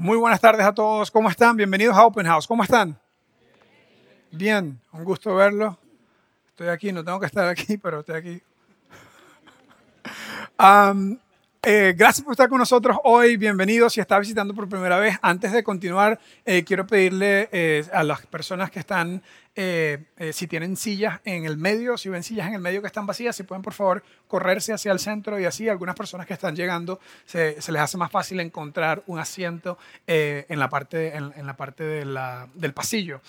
Muy buenas tardes a todos. ¿Cómo están? Bienvenidos a Open House. ¿Cómo están? Bien, un gusto verlo. Estoy aquí, no tengo que estar aquí, pero estoy aquí. Eh, gracias por estar con nosotros hoy. Bienvenidos. Si está visitando por primera vez, antes de continuar, eh, quiero pedirle eh, a las personas que están, si tienen sillas en el medio, si ven sillas en el medio que están vacías, si pueden por favor correrse hacia el centro y así algunas personas que están llegando se, les hace más fácil encontrar un asiento en la parte, en, la parte del pasillo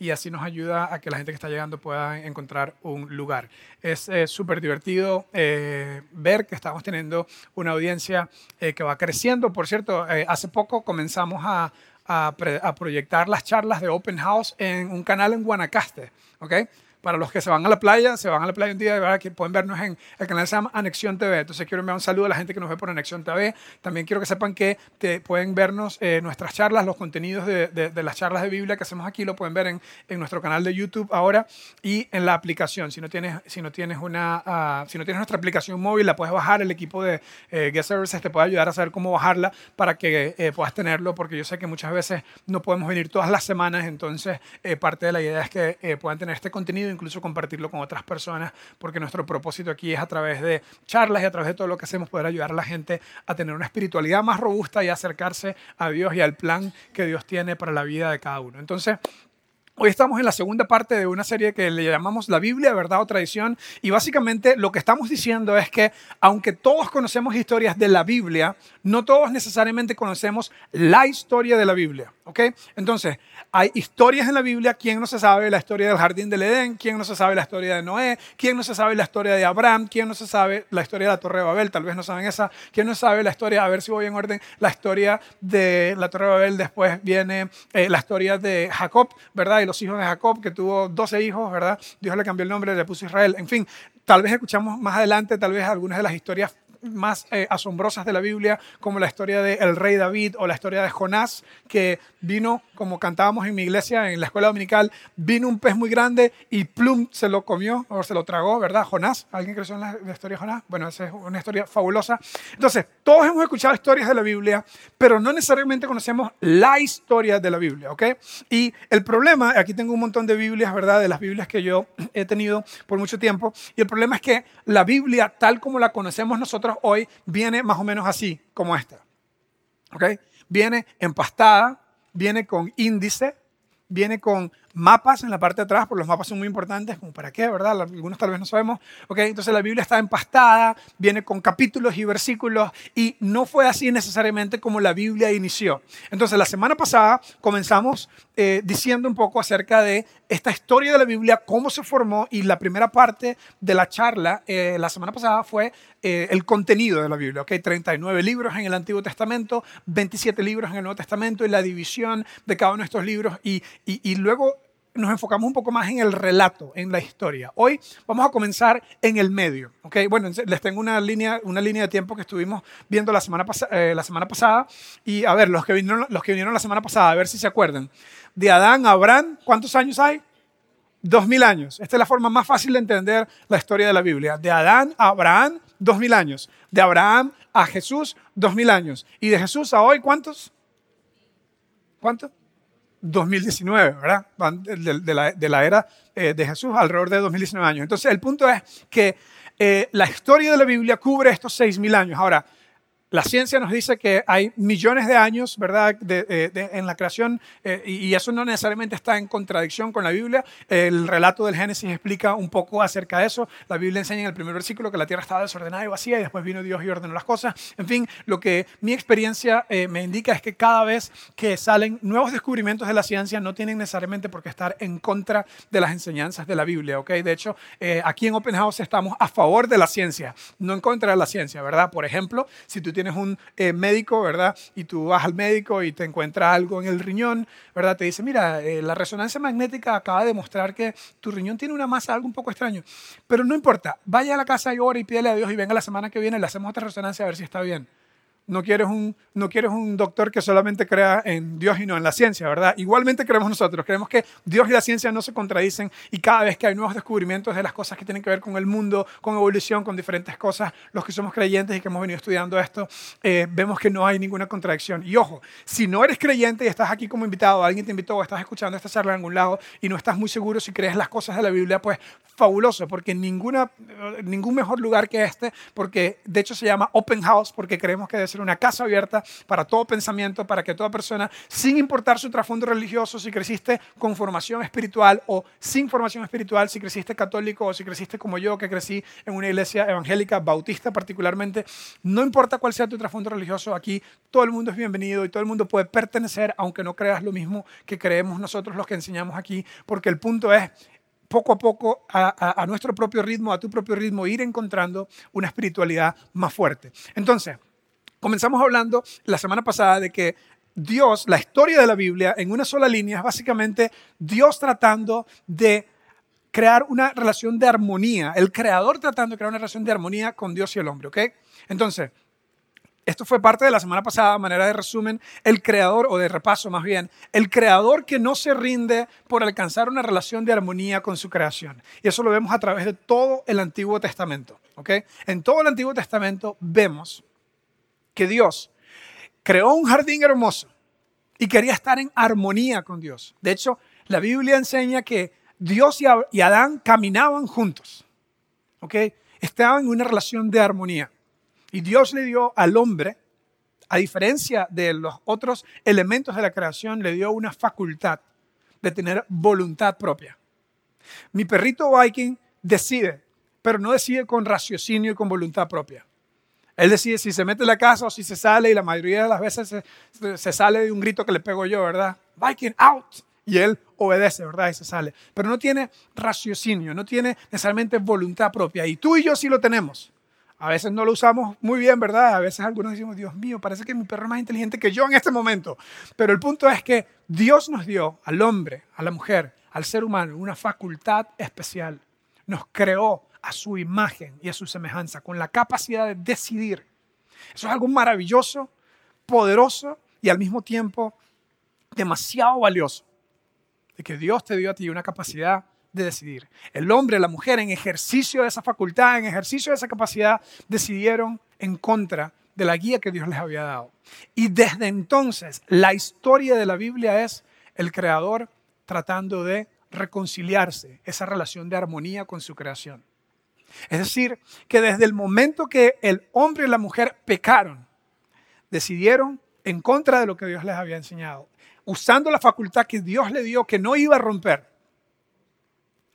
y así nos ayuda a que la gente que está llegando pueda encontrar un lugar. Es súper divertido eh, ver que estamos teniendo una audiencia eh, que va creciendo. Por cierto, eh, hace poco comenzamos a, a, a, proyectar las charlas de Open House en un canal en Guanacaste. ¿okay? Para los que se van a la playa, se van a la playa un día, de verdad que pueden vernos en el canal se llama Anexión TV. Entonces quiero enviar un saludo a la gente que nos ve por Anexión TV. También quiero que sepan que te pueden vernos eh, nuestras charlas, los contenidos de, de, las charlas de Biblia que hacemos aquí, lo pueden ver en, en, nuestro canal de YouTube ahora y en la aplicación. Si no tienes, si no tienes, una, uh, si no tienes nuestra aplicación móvil, la puedes bajar. El equipo de eh, Guest Services te puede ayudar a saber cómo bajarla para que eh, puedas tenerlo, porque yo sé que muchas veces no podemos venir todas las semanas. Entonces, eh, parte de la idea es que eh, puedan tener este contenido, incluso compartirlo con otras personas, porque nuestro propósito aquí es a través de charlas y a través de todo lo que hacemos poder ayudar a la gente a tener una espiritualidad más robusta y acercarse a Dios y al plan que Dios tiene para la vida de cada uno. Entonces, Hoy estamos en la segunda parte de una serie que le llamamos La Biblia, verdad o tradición. Y básicamente lo que estamos diciendo es que aunque todos conocemos historias de la Biblia, no todos necesariamente conocemos la historia de la Biblia. ¿ok? Entonces, hay historias en la Biblia. ¿Quién no se sabe la historia del jardín del Edén? ¿Quién no se sabe la historia de Noé? ¿Quién no se sabe la historia de Abraham? ¿Quién no se sabe la historia de la Torre de Babel? Tal vez no saben esa. ¿Quién no sabe la historia, a ver si voy en orden, la historia de la Torre de Babel? Después viene eh, la historia de Jacob, ¿verdad? Los hijos de Jacob, que tuvo 12 hijos, ¿verdad? Dios le cambió el nombre, le puso Israel. En fin, tal vez escuchamos más adelante, tal vez algunas de las historias más eh, asombrosas de la Biblia, como la historia del rey David o la historia de Jonás, que vino, como cantábamos en mi iglesia, en la escuela dominical, vino un pez muy grande y plum, se lo comió o se lo tragó, ¿verdad? Jonás, ¿alguien creció en la, historia de Jonás? Bueno, esa es una historia fabulosa. Entonces, todos hemos escuchado historias de la Biblia, pero no necesariamente conocemos la historia de la Biblia, ¿ok? Y el problema, aquí tengo un montón de Biblias, ¿verdad? De las Biblias que yo he tenido por mucho tiempo, y el problema es que la Biblia, tal como la conocemos nosotros, hoy viene más o menos así, como esta. ¿Ok? Viene empastada, viene con índice, viene con mapas en la parte de atrás, porque los mapas son muy importantes, como para qué, ¿verdad? Algunos tal vez no sabemos. ¿ok? Entonces la Biblia está empastada, viene con capítulos y versículos, y no fue así necesariamente como la Biblia inició. Entonces la semana pasada comenzamos eh, diciendo un poco acerca de esta historia de la Biblia, cómo se formó, y la primera parte de la charla eh, la semana pasada fue eh, el contenido de la Biblia. ¿ok? 39 libros en el Antiguo Testamento, 27 libros en el Nuevo Testamento, y la división de cada uno de estos libros, y, y, y luego nos enfocamos un poco más en el relato, en la historia. Hoy vamos a comenzar en el medio. Bueno, les tengo una línea, una línea de tiempo que estuvimos viendo la semana, eh, la semana pasada. Y a ver, los que, vinieron, los que vinieron la semana pasada, a ver si se acuerdan. De Adán a Abraham, ¿cuántos años hay? Dos mil años. Esta es la forma más fácil de entender la historia de la Biblia. De Adán a Abraham, dos mil años. De Abraham a Jesús, dos mil años. Y de Jesús a hoy, ¿cuántos? ¿Cuántos? 2019, ¿verdad? De, la, de la, era eh, de Jesús alrededor de 2019 años. Entonces, el punto es que eh, la historia de la Biblia cubre estos 6.000 años. Ahora, la ciencia nos dice que hay millones de años, ¿verdad?, de, en la creación, eh, y, eso no necesariamente está en contradicción con la Biblia. El relato del Génesis explica un poco acerca de eso. La Biblia enseña en el primer versículo que la tierra estaba desordenada y vacía, y después vino Dios y ordenó las cosas. En fin, lo que mi experiencia eh, me indica es que cada vez que salen nuevos descubrimientos de la ciencia, no tienen necesariamente por qué estar en contra de las enseñanzas de la Biblia, ¿ok? De hecho, eh, aquí en Open House estamos a favor de la ciencia, no en contra de la ciencia, ¿verdad? Por ejemplo, si tú un eh, médico, ¿verdad? Y tú vas al médico y te encuentra algo en el riñón, ¿verdad? Te dice, mira, eh, la resonancia magnética acaba de demostrar que tu riñón tiene una masa, algo un poco extraño. Pero no importa, vaya a la casa y ora y pídele a Dios y venga la semana que viene, le hacemos otra resonancia a ver si está bien. No quieres, un, no quieres un doctor que solamente crea en Dios y no en la ciencia, ¿verdad? Igualmente creemos nosotros, creemos que Dios y la ciencia no se contradicen y cada vez que hay nuevos descubrimientos de las cosas que tienen que ver con el mundo, con evolución, con diferentes cosas, los que somos creyentes y que hemos venido estudiando esto, eh, vemos que no hay ninguna contradicción. Y ojo, si no eres creyente y estás aquí como invitado, alguien te invitó o estás escuchando esta charla en algún lado y no estás muy seguro si crees las cosas de la Biblia, pues fabuloso, porque ninguna, ningún mejor lugar que este, porque de hecho se llama Open House, porque creemos que debe ser una casa abierta para todo pensamiento, para que toda persona, sin importar su trasfondo religioso, si creciste con formación espiritual o sin formación espiritual, si creciste católico o si creciste como yo, que crecí en una iglesia evangélica, bautista particularmente, no importa cuál sea tu trasfondo religioso, aquí todo el mundo es bienvenido y todo el mundo puede pertenecer, aunque no creas lo mismo que creemos nosotros los que enseñamos aquí, porque el punto es poco a poco, a, a, nuestro propio ritmo, a tu propio ritmo, ir encontrando una espiritualidad más fuerte. Entonces, Comenzamos hablando la semana pasada de que Dios, la historia de la Biblia, en una sola línea, es básicamente Dios tratando de crear una relación de armonía, el creador tratando de crear una relación de armonía con Dios y el hombre, ¿ok? Entonces, esto fue parte de la semana pasada, manera de resumen, el creador, o de repaso más bien, el creador que no se rinde por alcanzar una relación de armonía con su creación. Y eso lo vemos a través de todo el Antiguo Testamento, ¿ok? En todo el Antiguo Testamento vemos que Dios creó un jardín hermoso y quería estar en armonía con Dios. De hecho, la Biblia enseña que Dios y Adán caminaban juntos. ¿Ok? Estaban en una relación de armonía. Y Dios le dio al hombre, a diferencia de los otros elementos de la creación, le dio una facultad de tener voluntad propia. Mi perrito Viking decide, pero no decide con raciocinio y con voluntad propia. Él decide si se mete en la casa o si se sale y la mayoría de las veces se, sale de un grito que le pego yo, ¿verdad? Viking, out. Y él obedece, ¿verdad? Y se sale. Pero no tiene raciocinio, no tiene necesariamente voluntad propia. Y tú y yo sí lo tenemos. A veces no lo usamos muy bien, ¿verdad? A veces algunos decimos, Dios mío, parece que mi perro es más inteligente que yo en este momento. Pero el punto es que Dios nos dio al hombre, a la mujer, al ser humano, una facultad especial. Nos creó a su imagen y a su semejanza, con la capacidad de decidir. Eso es algo maravilloso, poderoso y al mismo tiempo demasiado valioso. De que Dios te dio a ti una capacidad de decidir. El hombre la mujer en ejercicio de esa facultad, en ejercicio de esa capacidad, decidieron en contra de la guía que Dios les había dado. Y desde entonces la historia de la Biblia es el creador tratando de reconciliarse, esa relación de armonía con su creación. Es decir, que desde el momento que el hombre y la mujer pecaron, decidieron en contra de lo que Dios les había enseñado, usando la facultad que Dios le dio que no iba a romper.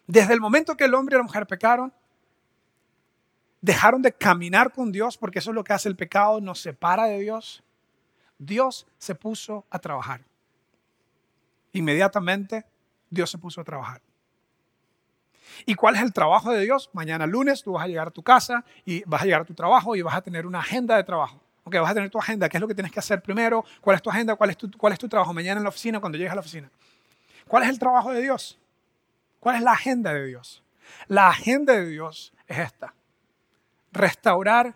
Desde el momento que el hombre y la mujer pecaron, dejaron de caminar con Dios, porque eso es lo que hace el pecado, nos separa de Dios. Dios se puso a trabajar. Inmediatamente Dios se puso a trabajar. ¿Y cuál es el trabajo de Dios? Mañana lunes tú vas a llegar a tu casa y vas a llegar a tu trabajo y vas a tener una agenda de trabajo. Ok, vas a tener tu agenda, qué es lo que tienes que hacer primero, cuál es tu agenda, cuál es tu, cuál es tu trabajo mañana en la oficina cuando llegues a la oficina. ¿Cuál es el trabajo de Dios? ¿Cuál es la agenda de Dios? La agenda de Dios es esta. Restaurar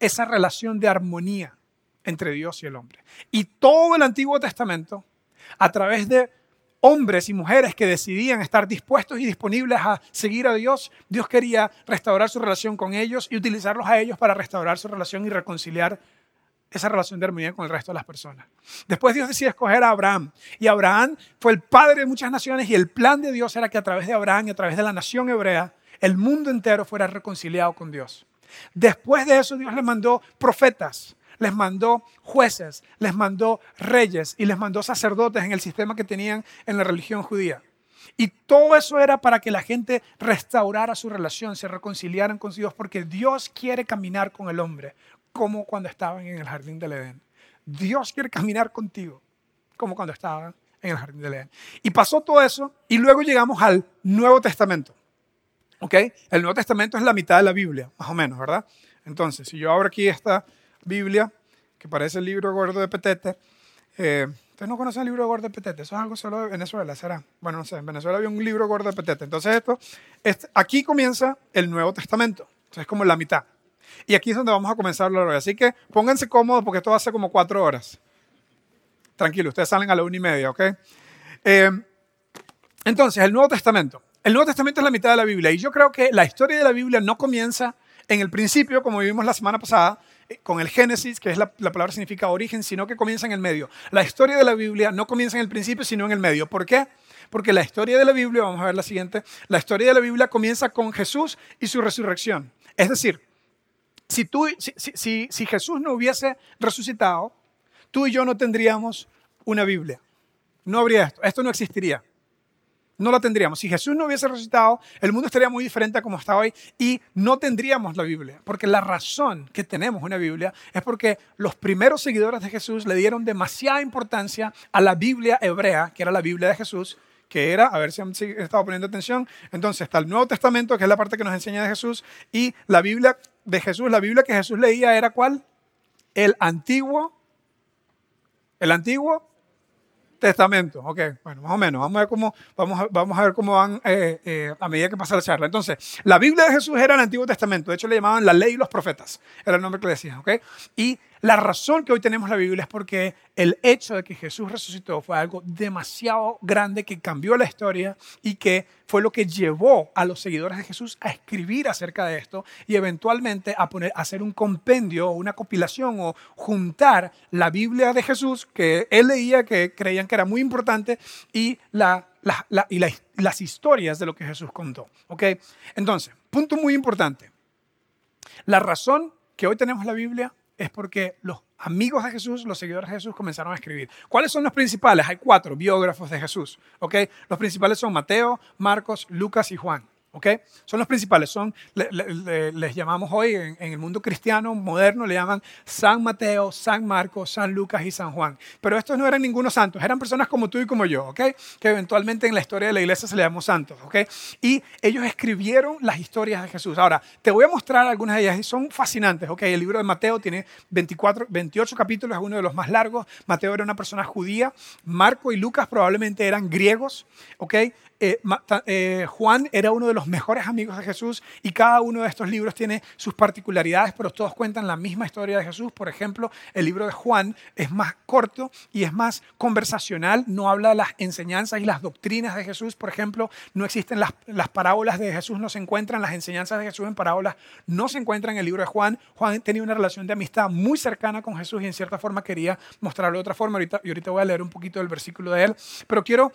esa relación de armonía entre Dios y el hombre. Y todo el Antiguo Testamento, a través de hombres y mujeres que decidían estar dispuestos y disponibles a seguir a Dios, Dios quería restaurar su relación con ellos y utilizarlos a ellos para restaurar su relación y reconciliar esa relación de armonía con el resto de las personas. Después Dios decide escoger a Abraham y Abraham fue el padre de muchas naciones y el plan de Dios era que a través de Abraham y a través de la nación hebrea el mundo entero fuera reconciliado con Dios. Después de eso Dios le mandó profetas les mandó jueces, les mandó reyes y les mandó sacerdotes en el sistema que tenían en la religión judía. Y todo eso era para que la gente restaurara su relación, se reconciliaran con Dios, porque Dios quiere caminar con el hombre, como cuando estaban en el jardín del Edén. Dios quiere caminar contigo, como cuando estaban en el jardín del Edén. Y pasó todo eso, y luego llegamos al Nuevo Testamento. ¿Ok? El Nuevo Testamento es la mitad de la Biblia, más o menos, ¿verdad? Entonces, si yo abro aquí esta Biblia, que parece el libro gordo de Petete. Eh, ¿Ustedes no conocen el libro gordo de Petete? Eso es algo solo de Venezuela, ¿será? Bueno, no sé, en Venezuela había un libro gordo de Petete. Entonces esto, este, aquí comienza el Nuevo Testamento. es como la mitad. Y aquí es donde vamos a comenzar la. Así que pónganse cómodos porque esto va a ser como cuatro horas. Tranquilo, ustedes salen a la una y media, ¿ok? Eh, entonces, el Nuevo Testamento. El Nuevo Testamento es la mitad de la Biblia y yo creo que la historia de la Biblia no comienza en el principio, como vimos la semana pasada, con el Génesis, que es la, la, palabra significa origen, sino que comienza en el medio. La historia de la Biblia no comienza en el principio, sino en el medio. ¿Por qué? Porque la historia de la Biblia, vamos a ver la siguiente, la historia de la Biblia comienza con Jesús y su resurrección. Es decir, si, tú, si, si, si Jesús no hubiese resucitado, tú y yo no tendríamos una Biblia. No habría esto, esto no existiría no la tendríamos. Si Jesús no hubiese resucitado, el mundo estaría muy diferente a como está hoy y no tendríamos la Biblia. Porque la razón que tenemos una Biblia es porque los primeros seguidores de Jesús le dieron demasiada importancia a la Biblia hebrea, que era la Biblia de Jesús, que era, a ver si han estado poniendo atención, entonces está el Nuevo Testamento, que es la parte que nos enseña de Jesús, y la Biblia de Jesús, la Biblia que Jesús leía era cuál? El Antiguo, el Antiguo Testamento, ok, bueno, más o menos, vamos a ver cómo, vamos a, vamos a ver cómo van eh, eh, a medida que pasa la charla. Entonces, la Biblia de Jesús era el Antiguo Testamento, de hecho le llamaban la ley y los profetas, era el nombre que le decían, ok, y la razón que hoy tenemos la Biblia es porque el hecho de que Jesús resucitó fue algo demasiado grande que cambió la historia y que fue lo que llevó a los seguidores de Jesús a escribir acerca de esto y eventualmente a, poner, a hacer un compendio o una compilación o juntar la Biblia de Jesús que él leía, que creían que era muy importante, y, y las historias de lo que Jesús contó. ¿ok? Entonces, punto muy importante. La razón que hoy tenemos la Biblia es porque los amigos de Jesús, los seguidores de Jesús, comenzaron a escribir. ¿Cuáles son los principales? Hay cuatro biógrafos de Jesús. ¿okay? Los principales son Mateo, Marcos, Lucas y Juan. ¿Okay? Son los principales, son, les llamamos hoy en, el mundo cristiano moderno, le llaman San Mateo, San Marcos, San Lucas y San Juan. Pero estos no eran ningunos santos, eran personas como tú y como yo, ¿ok? Que eventualmente en la historia de la iglesia se le llamó santos, ¿ok? Y ellos escribieron las historias de Jesús. Ahora, te voy a mostrar algunas de ellas y son fascinantes, ¿ok? El libro de Mateo tiene 24, 28 capítulos, es uno de los más largos. Mateo era una persona judía, Marco y Lucas probablemente eran griegos, ¿ok? Eh, eh, Juan era uno de los mejores amigos de Jesús y cada uno de estos libros tiene sus particularidades, pero todos cuentan la misma historia de Jesús. Por ejemplo, el libro de Juan es más corto y es más conversacional, no habla de las enseñanzas y las doctrinas de Jesús. Por ejemplo, no existen las, las parábolas de Jesús, no se encuentran las enseñanzas de Jesús en parábolas, no se encuentran en el libro de Juan. Juan tenía una relación de amistad muy cercana con Jesús y en cierta forma quería mostrarlo de otra forma. Ahorita, y ahorita voy a leer un poquito del versículo de él, pero quiero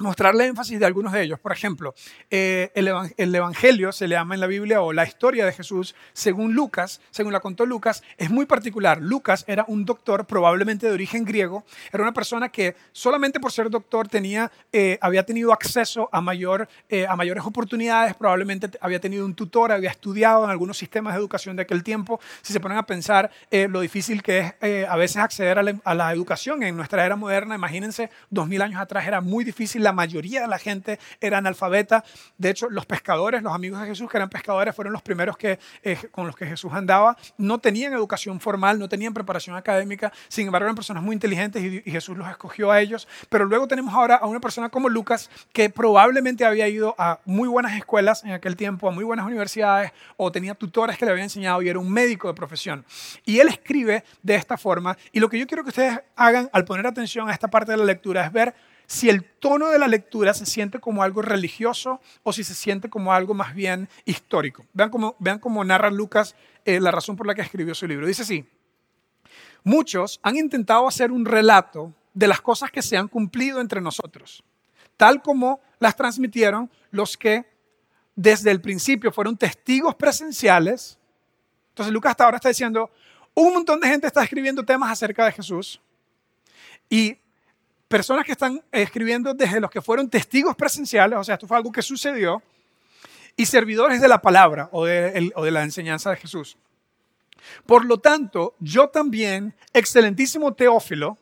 mostrarle énfasis de algunos de ellos. Por ejemplo, eh, el, Evangelio se le llama en la Biblia o la historia de Jesús, según Lucas, según la contó Lucas, es muy particular. Lucas era un doctor probablemente de origen griego, era una persona que solamente por ser doctor tenía, eh, había tenido acceso a, mayor, eh, a mayores oportunidades, probablemente había tenido un tutor, había estudiado en algunos sistemas de educación de aquel tiempo. Si se ponen a pensar lo difícil que es a veces acceder a la, a la, educación en nuestra era moderna, imagínense, dos mil años atrás era muy difícil la mayoría de la gente era analfabeta. De hecho, los pescadores, los amigos de Jesús que eran pescadores, fueron los primeros que, eh, con los que Jesús andaba. No tenían educación formal, no tenían preparación académica, sin embargo eran personas muy inteligentes y, y Jesús los escogió a ellos. Pero luego tenemos ahora a una persona como Lucas, que probablemente había ido a muy buenas escuelas en aquel tiempo, a muy buenas universidades, o tenía tutores que le habían enseñado y era un médico de profesión. Y él escribe de esta forma, y lo que yo quiero que ustedes hagan al poner atención a esta parte de la lectura es ver si el tono de la lectura se siente como algo religioso o si se siente como algo más bien histórico. Vean cómo, vean cómo narra Lucas eh, la razón por la que escribió su libro. Dice así, muchos han intentado hacer un relato de las cosas que se han cumplido entre nosotros, tal como las transmitieron los que desde el principio fueron testigos presenciales. Entonces Lucas hasta ahora está diciendo, un montón de gente está escribiendo temas acerca de Jesús y personas que están escribiendo desde los que fueron testigos presenciales, o sea, esto fue algo que sucedió, y servidores de la palabra o de, la enseñanza de Jesús. Por lo tanto, yo también, excelentísimo Teófilo,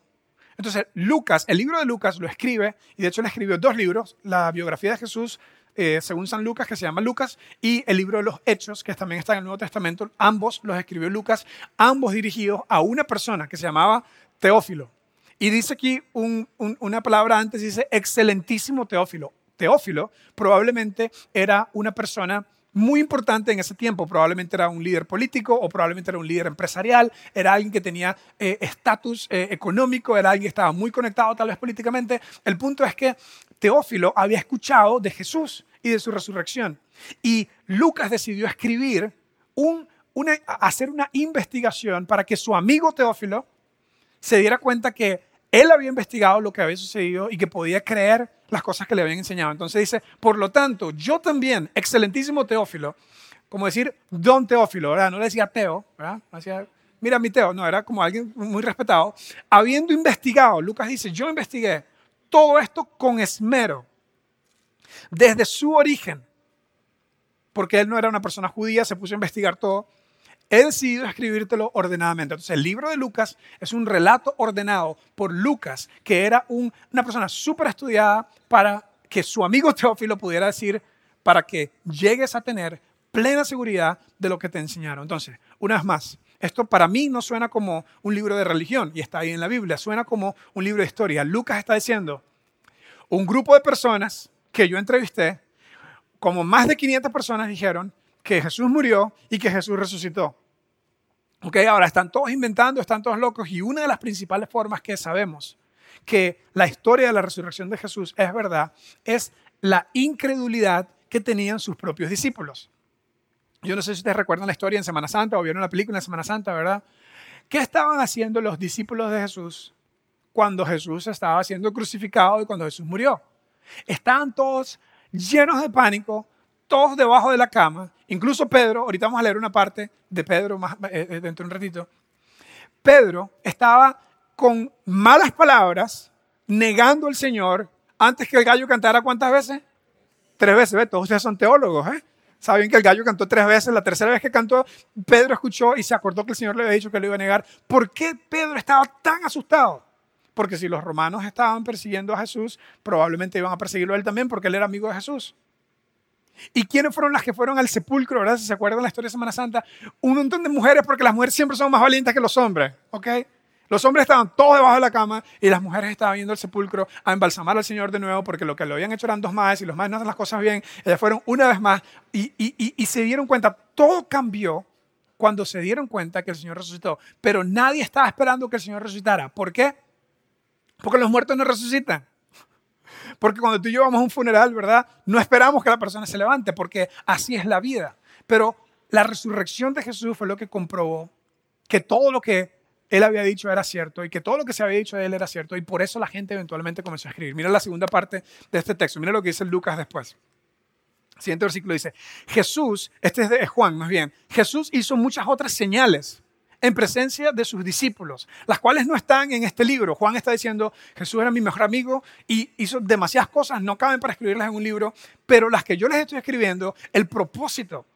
entonces Lucas, el libro de Lucas lo escribe, y de hecho le escribió dos libros, la biografía de Jesús eh, según San Lucas, que se llama Lucas, y el libro de los Hechos, que también está en el Nuevo Testamento, ambos los escribió Lucas, ambos dirigidos a una persona que se llamaba Teófilo. Y dice aquí una palabra antes, dice excelentísimo Teófilo. Teófilo probablemente era una persona muy importante en ese tiempo. Probablemente era un líder político o probablemente era un líder empresarial, era alguien que tenía eh, estatus eh, económico, era alguien que estaba muy conectado tal vez políticamente. El punto es que Teófilo había escuchado de Jesús y de su resurrección. Y Lucas decidió escribir, un, una, hacer una investigación para que su amigo Teófilo se diera cuenta que él había investigado lo que había sucedido y que podía creer las cosas que le habían enseñado. Entonces dice, por lo tanto, yo también, excelentísimo Teófilo, como decir don Teófilo, ¿verdad? No le decía Teo, ¿verdad? Mira mi Teo, no, era como alguien muy respetado. Habiendo investigado, Lucas dice, yo investigué todo esto con esmero, desde su origen, porque él no era una persona judía, se puso a investigar todo he decidido escribírtelo ordenadamente. Entonces, el libro de Lucas es un relato ordenado por Lucas, que era una persona súper estudiada para que su amigo Teófilo pudiera decir, para que llegues a tener plena seguridad de lo que te enseñaron. Entonces, una vez más, esto para mí no suena como un libro de religión y está ahí en la Biblia, suena como un libro de historia. Lucas está diciendo, un grupo de personas que yo entrevisté, como más de 500 personas dijeron, que Jesús murió y que Jesús resucitó. Ok, ahora están todos inventando, están todos locos y una de las principales formas que sabemos que la historia de la resurrección de Jesús es verdad es la incredulidad que tenían sus propios discípulos. Yo no sé si ustedes recuerdan la historia en Semana Santa o vieron la película en Semana Santa, ¿verdad? ¿Qué estaban haciendo los discípulos de Jesús cuando Jesús estaba siendo crucificado y cuando Jesús murió? Estaban todos llenos de pánico, todos debajo de la cama, incluso Pedro, ahorita vamos a leer una parte de Pedro más, eh, eh, dentro de un ratito, Pedro estaba con malas palabras negando al Señor antes que el gallo cantara cuántas veces? Tres veces, todos ustedes son teólogos, ¿eh? Saben que el gallo cantó tres veces, la tercera vez que cantó, Pedro escuchó y se acordó que el Señor le había dicho que lo iba a negar. ¿Por qué Pedro estaba tan asustado? Porque si los romanos estaban persiguiendo a Jesús, probablemente iban a perseguirlo a él también porque él era amigo de Jesús. ¿Y quiénes fueron las que fueron al sepulcro, verdad? Si se acuerdan la historia de Semana Santa, un montón de mujeres, porque las mujeres siempre son más valientes que los hombres, ¿ok? Los hombres estaban todos debajo de la cama y las mujeres estaban viendo el sepulcro a embalsamar al Señor de nuevo porque lo que lo habían hecho eran dos más y los más no hacen las cosas bien. Ellas fueron una vez más y, y se dieron cuenta, todo cambió cuando se dieron cuenta que el Señor resucitó. Pero nadie estaba esperando que el Señor resucitara. ¿Por qué? Porque los muertos no resucitan. Porque cuando tú llevamos un funeral, ¿verdad? No esperamos que la persona se levante, porque así es la vida. Pero la resurrección de Jesús fue lo que comprobó que todo lo que él había dicho era cierto y que todo lo que se había dicho de él era cierto y por eso la gente eventualmente comenzó a escribir. Mira la segunda parte de este texto, mira lo que dice Lucas después. siguiente versículo dice, Jesús, este es de Juan más bien, Jesús hizo muchas otras señales en presencia de sus discípulos, las cuales no están en este libro. Juan está diciendo, Jesús era mi mejor amigo y hizo demasiadas cosas, no caben para escribirlas en un libro, pero las que yo les estoy escribiendo, el propósito,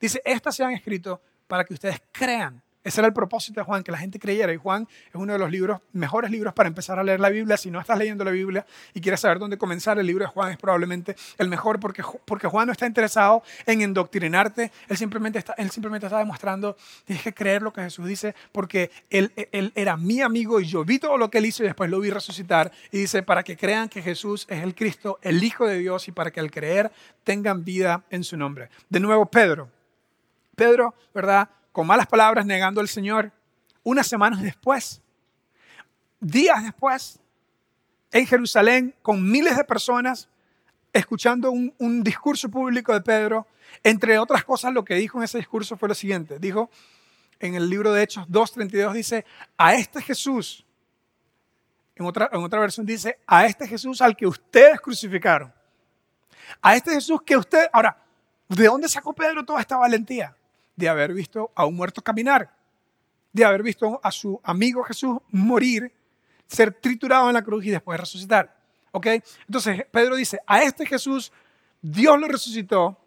dice, estas se han escrito para que ustedes crean ese era el propósito de Juan, que la gente creyera. Y Juan es uno de los libros, mejores libros para empezar a leer la Biblia. Si no estás leyendo la Biblia y quieres saber dónde comenzar, el libro de Juan es probablemente el mejor porque, porque Juan no está interesado en endoctrinarte. Él simplemente, está, él simplemente está demostrando, tienes que creer lo que Jesús dice porque él, él era mi amigo y yo vi todo lo que él hizo y después lo vi resucitar. Y dice, para que crean que Jesús es el Cristo, el Hijo de Dios y para que al creer tengan vida en su nombre. De nuevo, Pedro. Pedro, ¿verdad? Con malas palabras negando al Señor, unas semanas después, días después, en Jerusalén, con miles de personas, escuchando un, discurso público de Pedro, entre otras cosas lo que dijo en ese discurso fue lo siguiente, dijo en el libro de Hechos 2.32, dice, a este Jesús, en otra, en otra versión dice, a este Jesús al que ustedes crucificaron, a este Jesús que usted, ahora, ¿de dónde sacó Pedro toda esta valentía? De haber visto a un muerto caminar, de haber visto a su amigo Jesús morir, ser triturado en la cruz y después resucitar. ¿Ok? Entonces Pedro dice, a este Jesús Dios lo resucitó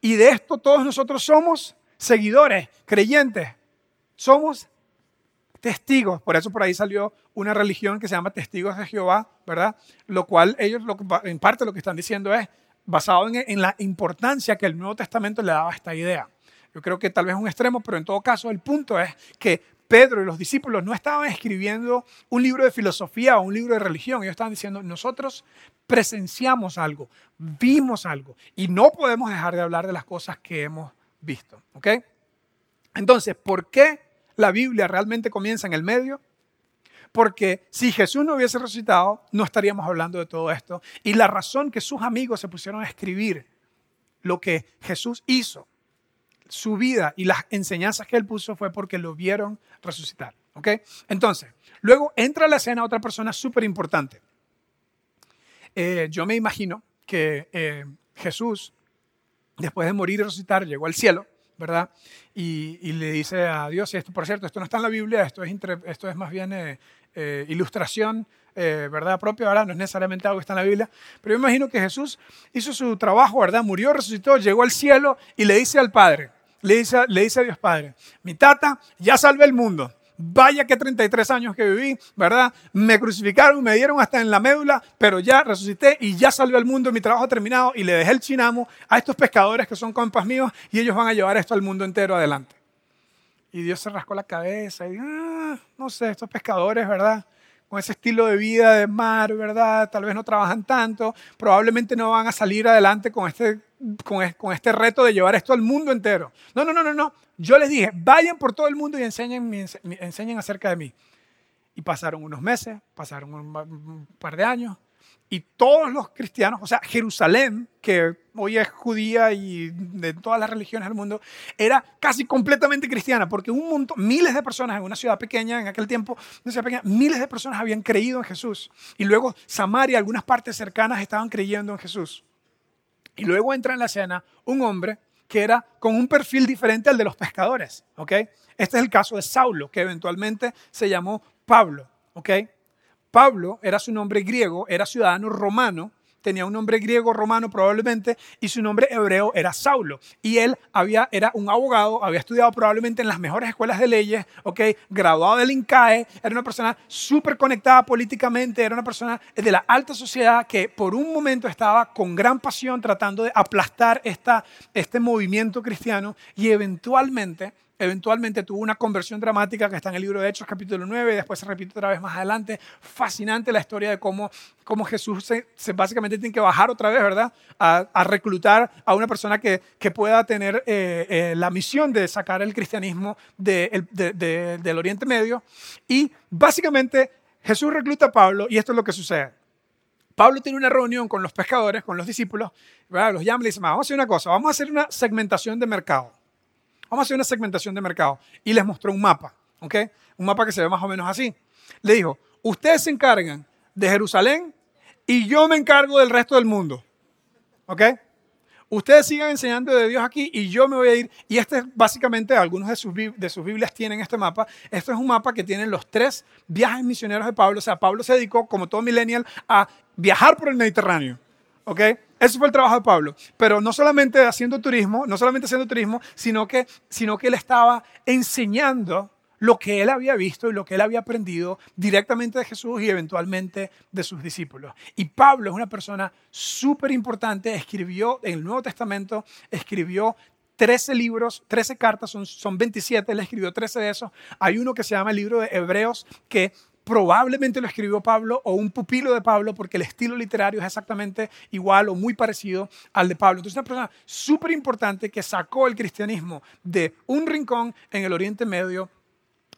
y de esto todos nosotros somos seguidores, creyentes, somos testigos. Por eso por ahí salió una religión que se llama Testigos de Jehová, ¿verdad? Lo cual ellos en parte lo que están diciendo es basado en, en la importancia que el Nuevo Testamento le daba a esta idea. Yo creo que tal vez un extremo, pero en todo caso el punto es que Pedro y los discípulos no estaban escribiendo un libro de filosofía o un libro de religión. Ellos estaban diciendo, nosotros presenciamos algo, vimos algo y no podemos dejar de hablar de las cosas que hemos visto. ¿Ok? Entonces, ¿por qué la Biblia realmente comienza en el medio? Porque si Jesús no hubiese resucitado, no estaríamos hablando de todo esto. Y la razón que sus amigos se pusieron a escribir lo que Jesús hizo, su vida y las enseñanzas que él puso fue porque lo vieron resucitar. ¿Ok? Entonces, luego entra a la escena otra persona súper importante. Eh, yo me imagino que eh, Jesús, después de morir y resucitar, llegó al cielo, ¿verdad? Y, le dice a Dios, y esto, por cierto, esto no está en la Biblia, esto es, esto es más bien eh, ilustración, ¿verdad? Propia, ¿verdad? No es necesariamente algo que está en la Biblia, pero yo me imagino que Jesús hizo su trabajo, ¿verdad? Murió, resucitó, llegó al cielo y le dice al Padre, le dice, le dice a Dios Padre, mi tata ya salvé el mundo, Vaya que 33 años que viví, ¿verdad? Me crucificaron, me dieron hasta en la médula, pero ya resucité y ya salvé al mundo, mi trabajo ha terminado y le dejé el chinamo a estos pescadores que son compas míos y ellos van a llevar esto al mundo entero adelante. Y Dios se rascó la cabeza y, ah, no sé, estos pescadores, ¿verdad? Con ese estilo de vida de mar, ¿verdad? Tal vez no trabajan tanto, probablemente no van a salir adelante con este, con, este reto de llevar esto al mundo entero. No, no, no, no, no. Yo les dije, vayan por todo el mundo y enseñen, enseñen acerca de mí. Y pasaron unos meses, pasaron un par de años, y todos los cristianos, o sea, Jerusalén, que hoy es judía y de todas las religiones del mundo, era casi completamente cristiana, porque un montón, miles de personas en una ciudad pequeña, en aquel tiempo, una ciudad miles de personas habían creído en Jesús. Y luego Samaria, algunas partes cercanas estaban creyendo en Jesús. Y luego entra en la escena un hombre que era con un perfil diferente al de los pescadores, ¿ok? Este es el caso de Saulo, que eventualmente se llamó Pablo, ¿ok? Pablo era su nombre griego, era ciudadano romano, tenía un nombre griego romano probablemente, y su nombre hebreo era Saulo. Y él había, era un abogado, había estudiado probablemente en las mejores escuelas de leyes, ¿ok? graduado del INCAE, era una persona súper conectada políticamente, era una persona de la alta sociedad que por un momento estaba con gran pasión tratando de aplastar esta, este movimiento cristiano y eventualmente eventualmente tuvo una conversión dramática que está en el libro de Hechos capítulo 9, y después se repite otra vez más adelante. Fascinante la historia de cómo, cómo Jesús se, básicamente tiene que bajar otra vez, ¿verdad? A, reclutar a una persona que, que pueda tener eh, eh, la misión de sacar el cristianismo del Oriente Medio. Y básicamente Jesús recluta a Pablo y esto es lo que sucede. Pablo tiene una reunión con los pescadores, con los discípulos, ¿verdad? los llama y le dice, vamos a hacer una cosa, vamos a hacer una segmentación de mercado. Vamos a hacer una segmentación de mercado. Y les mostró un mapa, ¿ok? Un mapa que se ve más o menos así. Le dijo, ustedes se encargan de Jerusalén y yo me encargo del resto del mundo, ¿ok? Ustedes sigan enseñando de Dios aquí y yo me voy a ir. Y este es básicamente, algunos de sus, de sus Biblias tienen este mapa. Este es un mapa que tiene los tres viajes misioneros de Pablo. O sea, Pablo se dedicó, como todo millennial, a viajar por el Mediterráneo. ¿Ok? Ese fue el trabajo de Pablo. Pero no solamente haciendo turismo, no solamente haciendo turismo, sino que, sino que él estaba enseñando lo que él había visto y lo que él había aprendido directamente de Jesús y eventualmente de sus discípulos. Y Pablo es una persona súper importante, escribió en el Nuevo Testamento, escribió 13 libros, 13 cartas, son, son 27, él escribió 13 de esos. Hay uno que se llama el libro de Hebreos, que probablemente lo escribió Pablo o un pupilo de Pablo porque el estilo literario es exactamente igual o muy parecido al de Pablo. Entonces, una persona súper importante que sacó el cristianismo de un rincón en el Oriente Medio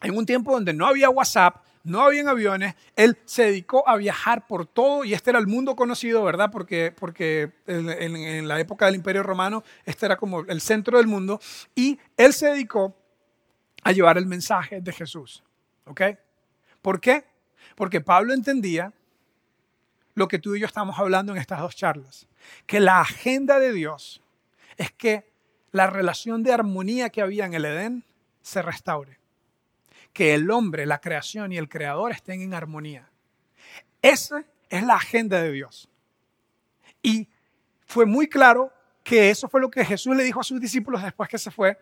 en un tiempo donde no había WhatsApp, no había aviones, él se dedicó a viajar por todo y este era el mundo conocido, ¿verdad? Porque, porque en, en, la época del Imperio Romano este era como el centro del mundo y él se dedicó a llevar el mensaje de Jesús, ¿ok? ¿Por qué? Porque Pablo entendía lo que tú y yo estamos hablando en estas dos charlas, que la agenda de Dios es que la relación de armonía que había en el Edén se restaure, que el hombre, la creación y el creador estén en armonía. Esa es la agenda de Dios. Y fue muy claro que eso fue lo que Jesús le dijo a sus discípulos después que se fue.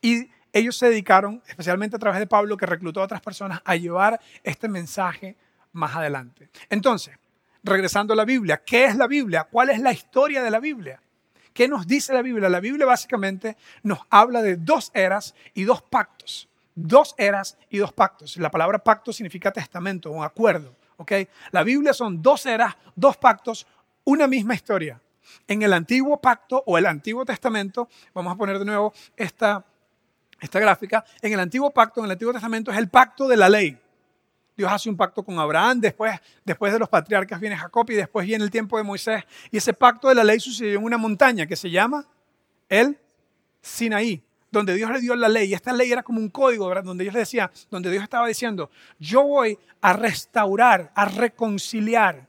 Y ellos se dedicaron, especialmente a través de Pablo, que reclutó a otras personas, a llevar este mensaje más adelante. Entonces, regresando a la Biblia, ¿qué es la Biblia? ¿Cuál es la historia de la Biblia? ¿Qué nos dice la Biblia? La Biblia básicamente nos habla de dos eras y dos pactos dos eras y dos pactos. La palabra pacto significa testamento o acuerdo. ¿okay? La Biblia son dos eras, dos pactos, una misma historia. En el antiguo pacto o el antiguo testamento, vamos a poner de nuevo esta, esta gráfica, en el antiguo pacto, en el antiguo testamento es el pacto de la ley. Dios hace un pacto con Abraham, después, después de los patriarcas viene Jacob y después viene el tiempo de Moisés. Y ese pacto de la ley sucedió en una montaña que se llama el Sinaí, donde Dios le dio la ley. Y esta ley era como un código, ¿verdad? donde Dios decía, donde Dios estaba diciendo, yo voy a restaurar, a reconciliar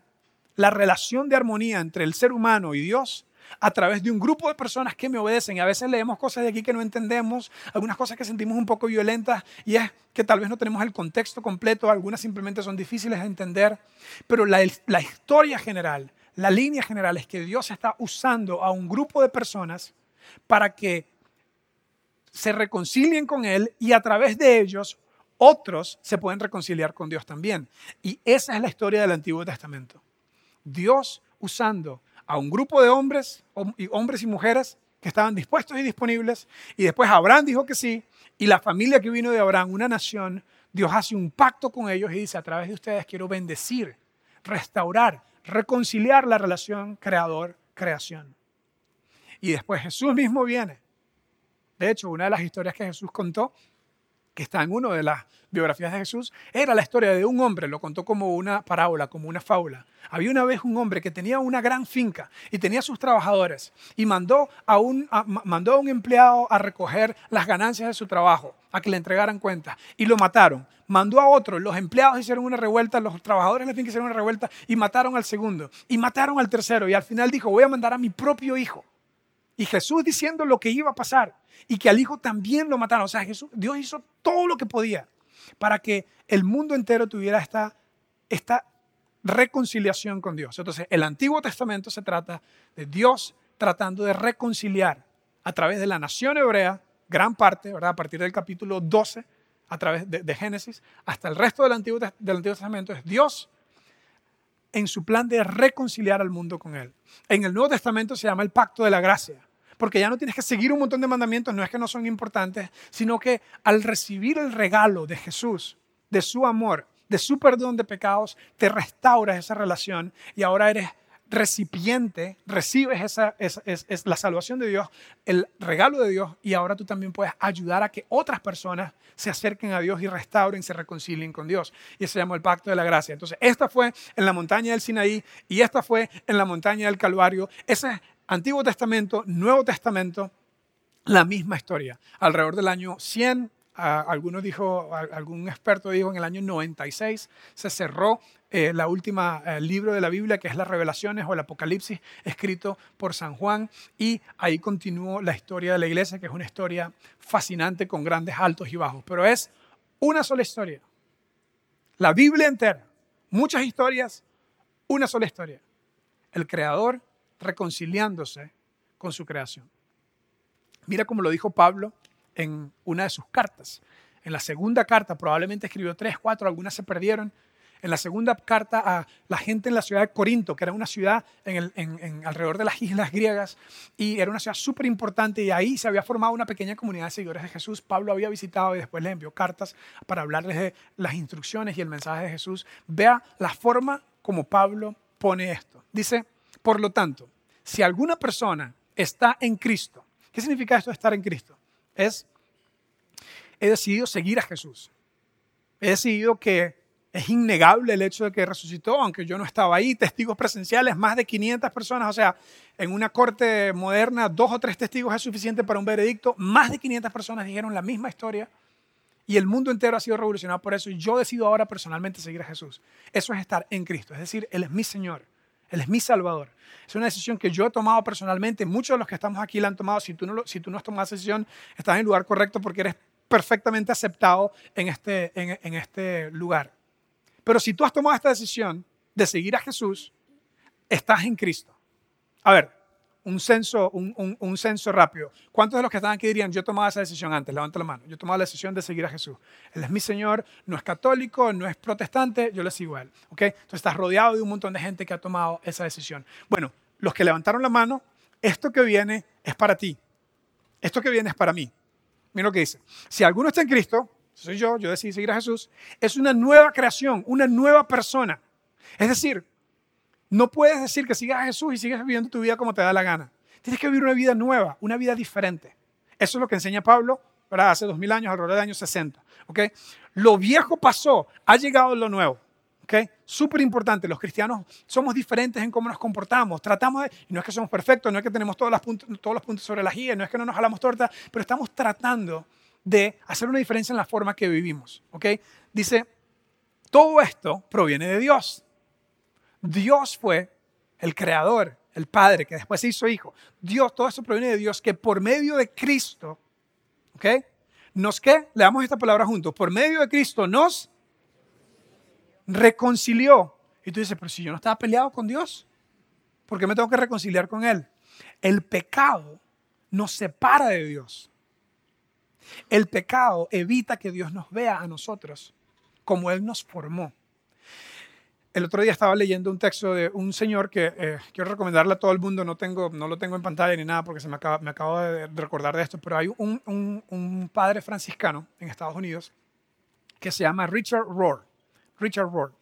la relación de armonía entre el ser humano y Dios a través de un grupo de personas que me obedecen. Y a veces leemos cosas de aquí que no entendemos, algunas cosas que sentimos un poco violentas y es que tal vez no tenemos el contexto completo, algunas simplemente son difíciles de entender, pero la, la historia general, la línea general es que Dios está usando a un grupo de personas para que se reconcilien con Él y a través de ellos otros se pueden reconciliar con Dios también. Y esa es la historia del Antiguo Testamento. Dios usando a un grupo de hombres, hombres y mujeres que estaban dispuestos y disponibles, y después Abraham dijo que sí, y la familia que vino de Abraham, una nación, Dios hace un pacto con ellos y dice, a través de ustedes quiero bendecir, restaurar, reconciliar la relación creador-creación. Y después Jesús mismo viene. De hecho, una de las historias que Jesús contó que está en una de las biografías de Jesús, era la historia de un hombre, lo contó como una parábola, como una fábula. Había una vez un hombre que tenía una gran finca y tenía sus trabajadores y mandó a un, mandó a un empleado a recoger las ganancias de su trabajo, a que le entregaran cuenta y lo mataron. Mandó a otro, los empleados hicieron una revuelta, los trabajadores de la finca hicieron una revuelta y mataron al segundo y mataron al tercero y al final dijo, voy a mandar a mi propio hijo. Y Jesús diciendo lo que iba a pasar y que al hijo también lo mataron. O sea, Jesús, Dios hizo todo lo que podía para que el mundo entero tuviera esta, esta reconciliación con Dios. Entonces, el Antiguo Testamento se trata de Dios tratando de reconciliar a través de la nación hebrea, gran parte, ¿verdad? A partir del capítulo 12, a través de, Génesis, hasta el resto del Antiguo, del Antiguo Testamento, es Dios en su plan de reconciliar al mundo con Él. En el Nuevo Testamento se llama el pacto de la gracia porque ya no tienes que seguir un montón de mandamientos, no es que no son importantes, sino que al recibir el regalo de Jesús, de su amor, de su perdón de pecados, te restauras esa relación y ahora eres recipiente, recibes esa, es la salvación de Dios, el regalo de Dios y ahora tú también puedes ayudar a que otras personas se acerquen a Dios y restauren, se reconcilien con Dios. Y se llama el pacto de la gracia. Entonces, esta fue en la montaña del Sinaí y esta fue en la montaña del Calvario. Ese Antiguo Testamento, Nuevo Testamento, la misma historia. Alrededor del año 100, algunos dijo, algún experto dijo en el año 96 se cerró eh, la última eh, libro de la Biblia que es las Revelaciones o el Apocalipsis escrito por San Juan y ahí continuó la historia de la iglesia que es una historia fascinante con grandes altos y bajos, pero es una sola historia. La Biblia entera, muchas historias, una sola historia. El creador reconciliándose con su creación. Mira cómo lo dijo Pablo en una de sus cartas. En la segunda carta, probablemente escribió tres, cuatro, algunas se perdieron. En la segunda carta a la gente en la ciudad de Corinto, que era una ciudad en, alrededor de las islas griegas, y era una ciudad súper importante, y ahí se había formado una pequeña comunidad de seguidores de Jesús. Pablo había visitado y después les envió cartas para hablarles de las instrucciones y el mensaje de Jesús. Vea la forma como Pablo pone esto. Dice, por lo tanto, si alguna persona está en Cristo, ¿qué significa esto de estar en Cristo? Es, he decidido seguir a Jesús. He decidido que es innegable el hecho de que resucitó, aunque yo no estaba ahí, testigos presenciales, más de 500 personas, o sea, en una corte moderna, dos o tres testigos es suficiente para un veredicto, más de 500 personas dijeron la misma historia y el mundo entero ha sido revolucionado por eso y yo decido ahora personalmente seguir a Jesús. Eso es estar en Cristo, es decir, Él es mi Señor. Él es mi Salvador. Es una decisión que yo he tomado personalmente. Muchos de los que estamos aquí la han tomado. Si tú no, si tú no has tomado esa decisión, estás en el lugar correcto porque eres perfectamente aceptado en este, en, este lugar. Pero si tú has tomado esta decisión de seguir a Jesús, estás en Cristo. A ver, un censo, un, censo rápido. ¿Cuántos de los que están aquí dirían, yo tomaba esa decisión antes? Levanta la mano. Yo tomaba la decisión de seguir a Jesús. Él es mi Señor, no es católico, no es protestante, yo le sigo a Él. ¿okay? Entonces estás rodeado de un montón de gente que ha tomado esa decisión. Bueno, los que levantaron la mano, esto que viene es para ti. Esto que viene es para mí. Mira lo que dice. Si alguno está en Cristo, soy yo, yo decidí seguir a Jesús, es una nueva creación, una nueva persona. Es decir, no puedes decir que sigas a Jesús y sigues viviendo tu vida como te da la gana. Tienes que vivir una vida nueva, una vida diferente. Eso es lo que enseña Pablo ¿verdad? hace dos mil años, alrededor del año 60. ¿okay? Lo viejo pasó, ha llegado lo nuevo. ¿okay? Súper importante, los cristianos somos diferentes en cómo nos comportamos. Tratamos de, y no es que somos perfectos, no es que tenemos todos los puntos, sobre la guía, no es que no nos jalamos torta, pero estamos tratando de hacer una diferencia en la forma que vivimos. ¿okay? Dice, todo esto proviene de Dios. Dios fue el creador, el Padre, que después se hizo hijo. Dios, todo esto proviene de Dios, que por medio de Cristo, ¿ok? ¿Nos qué? Le damos esta palabra juntos. Por medio de Cristo nos reconcilió. Y tú dices, pero si yo no estaba peleado con Dios, ¿por qué me tengo que reconciliar con Él? El pecado nos separa de Dios. El pecado evita que Dios nos vea a nosotros como Él nos formó. El otro día estaba leyendo un texto de un señor que eh, quiero recomendarle a todo el mundo, no, tengo, no lo tengo en pantalla ni nada porque se me, acaba, me acabo de recordar de esto, pero hay un, un, padre franciscano en Estados Unidos que se llama Richard Rohr. Richard Rohr.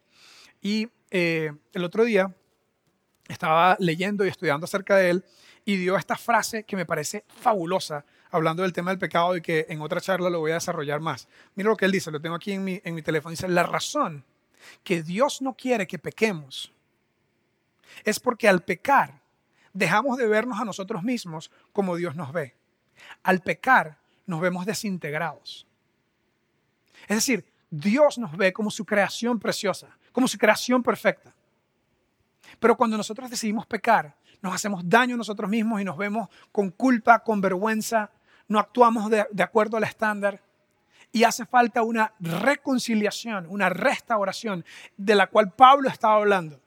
Y eh, el otro día estaba leyendo y estudiando acerca de él y dio esta frase que me parece fabulosa, hablando del tema del pecado y que en otra charla lo voy a desarrollar más. Mira lo que él dice, lo tengo aquí en mi, en mi teléfono. Dice, la razón que Dios no quiere que pequemos es porque al pecar dejamos de vernos a nosotros mismos como Dios nos ve. Al pecar nos vemos desintegrados. Es decir, Dios nos ve como su creación preciosa, como su creación perfecta. Pero cuando nosotros decidimos pecar, nos hacemos daño a nosotros mismos y nos vemos con culpa, con vergüenza, no actuamos de, de acuerdo al estándar y hace falta una reconciliación, una restauración de la cual Pablo estaba hablando.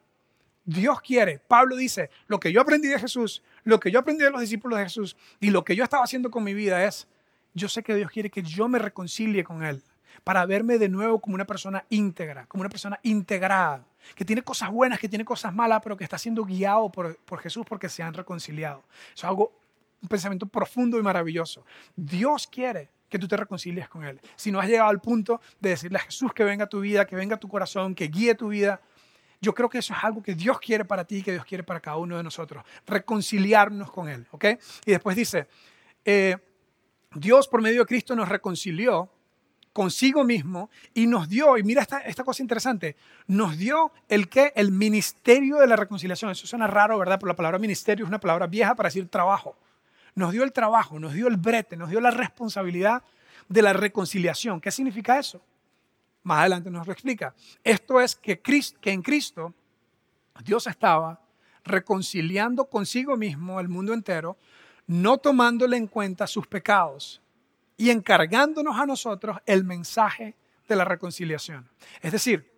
Dios quiere, Pablo dice, lo que yo aprendí de Jesús, lo que yo aprendí de los discípulos de Jesús y lo que yo estaba haciendo con mi vida es, yo sé que Dios quiere que yo me reconcilie con Él para verme de nuevo como una persona íntegra, como una persona integrada, que tiene cosas buenas, que tiene cosas malas, pero que está siendo guiado por, por Jesús porque se han reconciliado. Eso es algo, un pensamiento profundo y maravilloso. Dios quiere que tú te reconcilies con Él. Si no has llegado al punto de decirle a Jesús que venga tu vida, que venga tu corazón, que guíe tu vida, yo creo que eso es algo que Dios quiere para ti que Dios quiere para cada uno de nosotros. Reconciliarnos con Él, ¿ok? Y después dice, eh, Dios por medio de Cristo nos reconcilió consigo mismo y nos dio, y mira esta, esta cosa interesante, nos dio el que el ministerio de la reconciliación. Eso suena raro, ¿verdad? Pero la palabra ministerio es una palabra vieja para decir trabajo nos dio el trabajo, nos dio el brete, nos dio la responsabilidad de la reconciliación. ¿Qué significa eso? Más adelante nos lo explica. Esto es que, en Cristo Dios estaba reconciliando consigo mismo el mundo entero, no tomándole en cuenta sus pecados y encargándonos a nosotros el mensaje de la reconciliación. Es decir,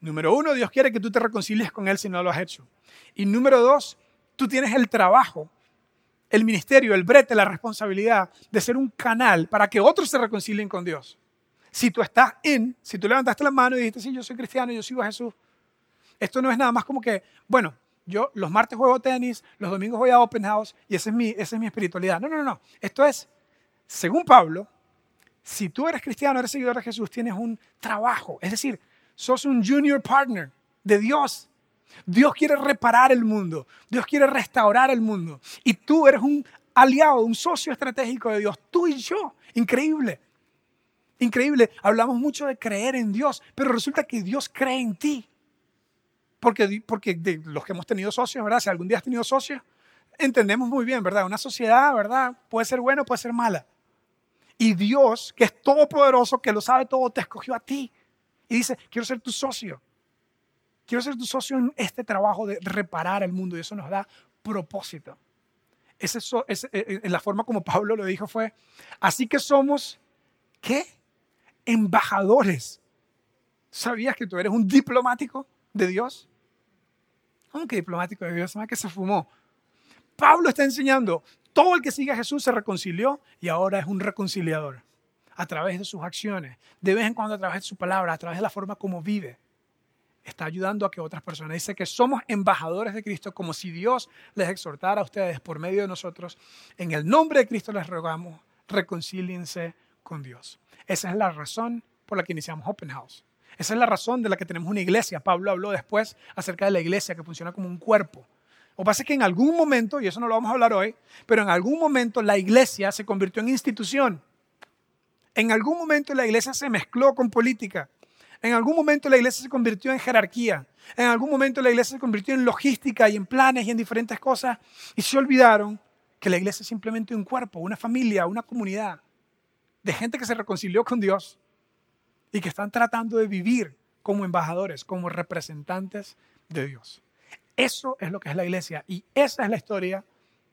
número uno, Dios quiere que tú te reconcilies con Él si no lo has hecho. Y número dos, tú tienes el trabajo el ministerio, el brete, la responsabilidad de ser un canal para que otros se reconcilien con Dios. Si tú estás en, si tú levantaste la mano y dijiste, sí, yo soy cristiano, yo sigo a Jesús, esto no es nada más como que, bueno, yo los martes juego tenis, los domingos voy a open house y esa es mi, esa es mi espiritualidad. No, no, no. Esto es, según Pablo, si tú eres cristiano, eres seguidor de Jesús, tienes un trabajo. Es decir, sos un junior partner de Dios. Dios quiere reparar el mundo, Dios quiere restaurar el mundo. Y tú eres un aliado, un socio estratégico de Dios, tú y yo. Increíble. Increíble. Hablamos mucho de creer en Dios, pero resulta que Dios cree en ti. Porque, porque de los que hemos tenido socios, ¿verdad? Si algún día has tenido socios, entendemos muy bien, ¿verdad? Una sociedad, ¿verdad? Puede ser buena, puede ser mala. Y Dios, que es todopoderoso, que lo sabe todo, te escogió a ti. Y dice, quiero ser tu socio. Quiero ser tu socio en este trabajo de reparar el mundo y eso nos da propósito. Ese, es, eh, eh, la forma como Pablo lo dijo fue, así que somos, ¿qué? Embajadores. ¿Sabías que tú eres un diplomático de Dios? ¿Cómo que diplomático de Dios? ¿Sabes que se fumó? Pablo está enseñando, todo el que sigue a Jesús se reconcilió y ahora es un reconciliador. A través de sus acciones, de vez en cuando a través de su palabra, a través de la forma como vive está ayudando a que otras personas. Dice que somos embajadores de Cristo, como si Dios les exhortara a ustedes por medio de nosotros. En el nombre de Cristo les rogamos, reconcíliense con Dios. Esa es la razón por la que iniciamos Open House. Esa es la razón de la que tenemos una iglesia. Pablo habló después acerca de la iglesia que funciona como un cuerpo. Que pasa que en algún momento, y eso no lo vamos a hablar hoy, pero en algún momento la iglesia se convirtió en institución. En algún momento la iglesia se mezcló con política. En algún momento la iglesia se convirtió en jerarquía. En algún momento la iglesia se convirtió en logística y en planes y en diferentes cosas. Y se olvidaron que la iglesia es simplemente un cuerpo, una familia, una comunidad de gente que se reconcilió con Dios y que están tratando de vivir como embajadores, como representantes de Dios. Eso es lo que es la iglesia y esa es la historia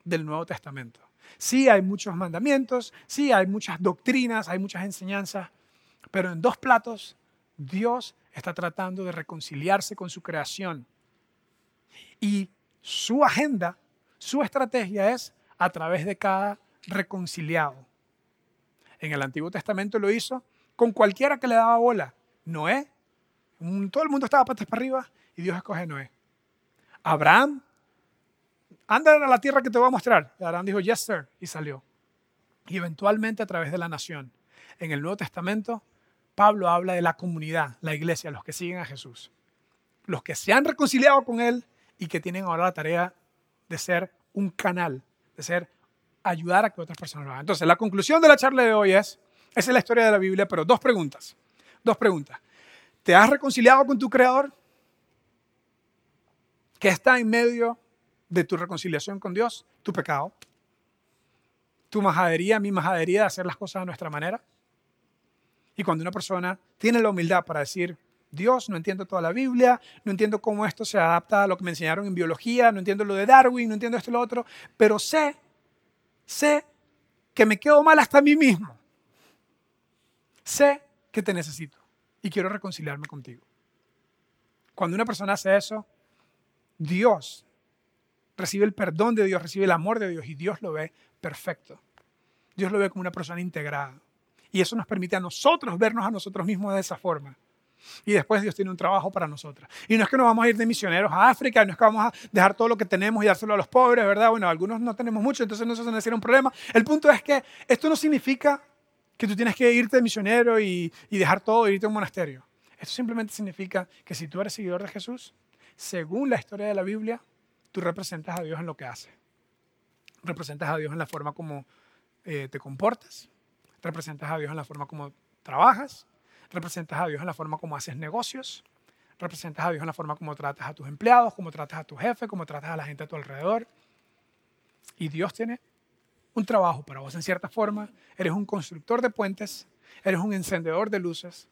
del Nuevo Testamento. Sí hay muchos mandamientos, sí hay muchas doctrinas, hay muchas enseñanzas, pero en dos platos Dios está tratando de reconciliarse con su creación. Y su agenda, su estrategia es a través de cada reconciliado. En el Antiguo Testamento lo hizo con cualquiera que le daba bola. Noé, todo el mundo estaba patas para arriba y Dios escoge a Noé. Abraham, anda a la tierra que te voy a mostrar. Y Abraham dijo, yes, sir, y salió. Y eventualmente a través de la nación. En el Nuevo Testamento, Pablo habla de la comunidad, la iglesia, los que siguen a Jesús. Los que se han reconciliado con Él y que tienen ahora la tarea de ser un canal, de ser ayudar a que otras personas lo hagan. Entonces, la conclusión de la charla de hoy es, esa es la historia de la Biblia, pero dos preguntas. Dos preguntas. ¿Te has reconciliado con tu Creador? ¿Qué está en medio de tu reconciliación con Dios? Tu pecado. Tu majadería, mi majadería de hacer las cosas a nuestra manera. Y cuando una persona tiene la humildad para decir, Dios, no entiendo toda la Biblia, no entiendo cómo esto se adapta a lo que me enseñaron en biología, no entiendo lo de Darwin, no entiendo esto y lo otro, pero sé, sé que me quedo mal hasta a mí mismo sé que te necesito y quiero reconciliarme contigo. Cuando una persona hace eso, Dios recibe el perdón de Dios, recibe el amor de Dios y Dios lo ve perfecto. Dios lo ve como una persona integrada. Y eso nos permite a nosotros vernos a nosotros mismos de esa forma. Y después Dios tiene un trabajo para nosotros. Y no es que nos vamos a ir de misioneros a África, no es que vamos a dejar todo lo que tenemos y dárselo a los pobres, ¿verdad? Bueno, algunos no tenemos mucho, entonces no se nos un problema. El punto es que esto no significa que tú tienes que irte de misionero y, dejar todo e irte a un monasterio. Esto simplemente significa que si tú eres seguidor de Jesús, según la historia de la Biblia, tú representas a Dios en lo que hace. Representas a Dios en la forma como eh, te comportas, representas a Dios en la forma como trabajas, representas a Dios en la forma como haces negocios, representas a Dios en la forma como tratas a tus empleados, como tratas a tu jefe, como tratas a la gente a tu alrededor. Y Dios tiene un trabajo para vos en cierta forma, eres un constructor de puentes, eres un encendedor de luces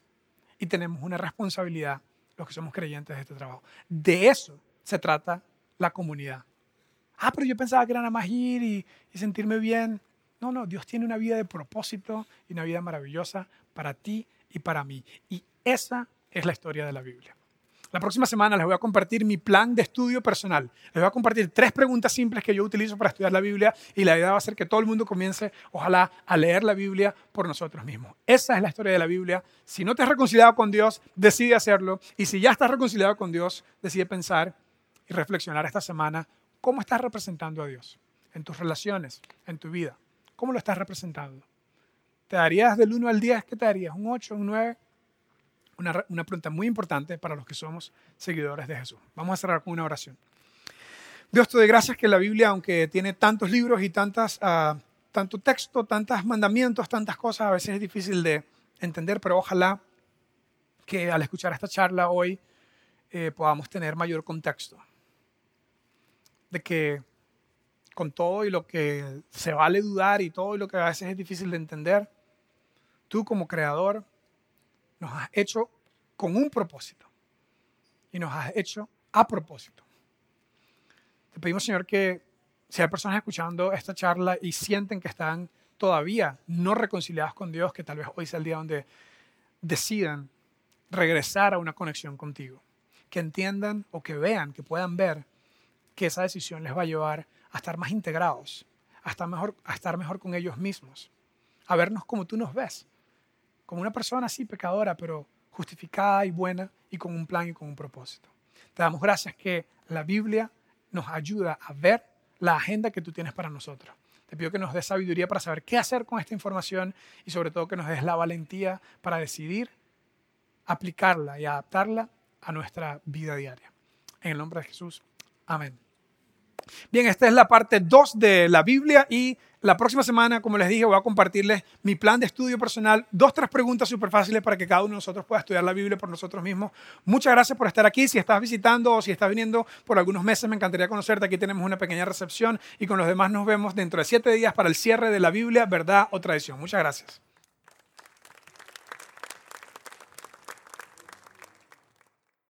y tenemos una responsabilidad los que somos creyentes de este trabajo. De eso se trata la comunidad. Ah, pero yo pensaba que era nada más y sentirme bien. No, no, Dios tiene una vida de propósito y una vida maravillosa para ti y para mí. Y esa es la historia de la Biblia. La próxima semana les voy a compartir mi plan de estudio personal. Les voy a compartir tres preguntas simples que yo utilizo para estudiar la Biblia y la idea va a ser que todo el mundo comience, ojalá, a leer la Biblia por nosotros mismos. Esa es la historia de la Biblia. Si no te has reconciliado con Dios, decide hacerlo. Y si ya estás reconciliado con Dios, decide pensar y reflexionar esta semana cómo estás representando a Dios en tus relaciones, en tu vida. ¿Cómo lo estás representando? ¿Te darías del 1 al 10? ¿Qué te darías? ¿Un 8, un 9? una, pregunta muy importante para los que somos seguidores de Jesús. Vamos a cerrar con una oración. Dios te doy gracias que la Biblia, aunque tiene tantos libros y tantas, uh, tanto texto, tantos mandamientos, tantas cosas, a veces es difícil de entender, pero ojalá que al escuchar esta charla hoy eh, podamos tener mayor contexto. De que con todo y lo que se vale dudar y todo y lo que a veces es difícil de entender, tú como creador nos has hecho con un propósito y nos has hecho a propósito. Te pedimos, Señor, que si hay personas escuchando esta charla y sienten que están todavía no reconciliadas con Dios, que tal vez hoy sea el día donde decidan regresar a una conexión contigo. Que entiendan o que vean, que puedan ver que esa decisión les va a llevar a estar más integrados, a estar mejor, a estar mejor con ellos mismos, a vernos como tú nos ves, como una persona así pecadora, pero justificada y buena y con un plan y con un propósito. Te damos gracias que la Biblia nos ayuda a ver la agenda que tú tienes para nosotros. Te pido que nos des sabiduría para saber qué hacer con esta información y sobre todo que nos des la valentía para decidir aplicarla y adaptarla a nuestra vida diaria. En el nombre de Jesús. Amén. Bien, esta es la parte 2 de la Biblia y la próxima semana, como les dije, voy a compartirles mi plan de estudio personal, dos, tres preguntas súper fáciles para que cada uno de nosotros pueda estudiar la Biblia por nosotros mismos. Muchas gracias por estar aquí. Si estás visitando o si estás viniendo por algunos meses, me encantaría conocerte. Aquí tenemos una pequeña recepción y con los demás nos vemos dentro de siete días para el cierre de la Biblia, verdad o tradición. Muchas gracias.